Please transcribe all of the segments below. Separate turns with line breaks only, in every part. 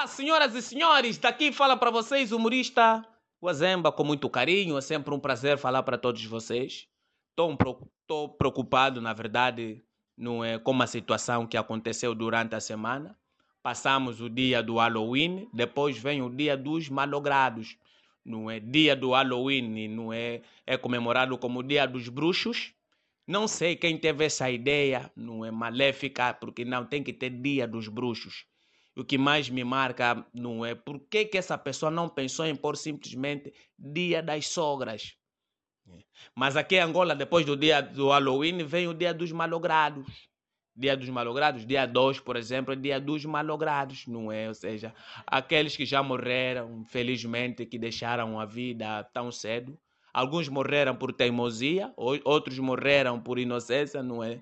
Olá, senhoras e senhores, daqui fala para vocês o humorista Wazemba com muito carinho, é sempre um prazer falar para todos vocês. Estou preocupado, na verdade, não é, com a situação que aconteceu durante a semana. Passamos o dia do Halloween, depois vem o dia dos malogrados. Não é dia do Halloween, não é, é comemorado como dia dos bruxos. Não sei quem teve essa ideia, não é maléfica, porque não tem que ter dia dos bruxos o que mais me marca não é por que, que essa pessoa não pensou em pôr simplesmente Dia das Sogras. Mas aqui em Angola, depois do dia do Halloween, vem o dia dos malogrados. Dia dos malogrados, dia 2, por exemplo, é dia dos malogrados, não é? Ou seja, aqueles que já morreram, felizmente, que deixaram a vida tão cedo. Alguns morreram por teimosia, outros morreram por inocência, não é?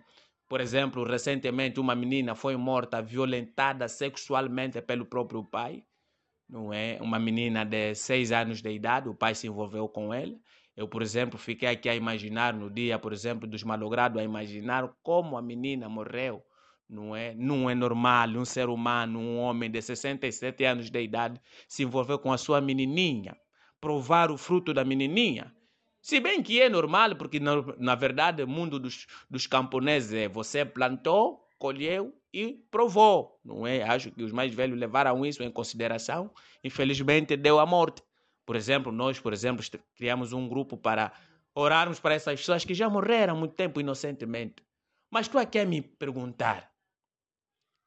Por exemplo, recentemente uma menina foi morta, violentada sexualmente pelo próprio pai. Não é? Uma menina de seis anos de idade, o pai se envolveu com ela. Eu, por exemplo, fiquei aqui a imaginar no dia, por exemplo, dos malogrados, a imaginar como a menina morreu. Não é, não é normal um ser humano, um homem de 67 anos de idade, se envolver com a sua menininha, provar o fruto da menininha. Se bem que é normal, porque na, na verdade o mundo dos, dos camponeses é você plantou, colheu e provou, não é? Acho que os mais velhos levaram isso em consideração. Infelizmente deu a morte. Por exemplo, nós, por exemplo, criamos um grupo para orarmos para essas pessoas que já morreram há muito tempo inocentemente. Mas tu aqui a me perguntar.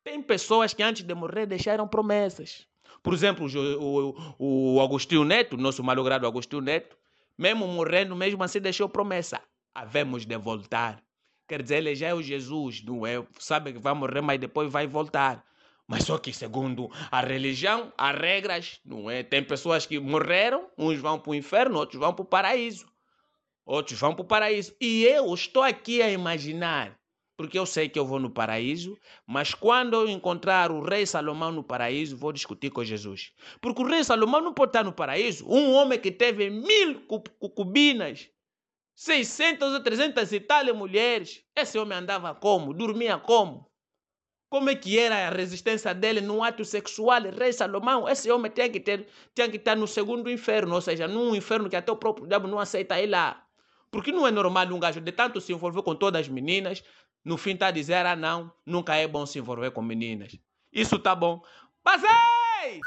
Tem pessoas que antes de morrer deixaram promessas. Por exemplo, o, o, o Agostinho Neto, nosso malogrado Agostinho Neto, mesmo morrendo, mesmo assim deixou promessa. Havemos de voltar. Quer dizer, ele já é o Jesus, não é? Sabe que vai morrer, mas depois vai voltar. Mas só que, segundo a religião, há regras, não é? Tem pessoas que morreram, uns vão para o inferno, outros vão para o paraíso. Outros vão para o paraíso. E eu estou aqui a imaginar porque eu sei que eu vou no paraíso, mas quando eu encontrar o rei Salomão no paraíso, vou discutir com Jesus. Porque o rei Salomão não pode estar no paraíso. Um homem que teve mil cucubinas, 600 ou 300 e tal mulheres. Esse homem andava como? Dormia como? Como é que era a resistência dele no ato sexual? Rei Salomão, esse homem tinha que, ter, tinha que estar no segundo inferno, ou seja, num inferno que até o próprio diabo não aceita ir lá. Porque não é normal um gajo de tanto se envolver com todas as meninas, no fim está a dizer, ah não, nunca é bom se envolver com meninas. Isso tá bom. Passei!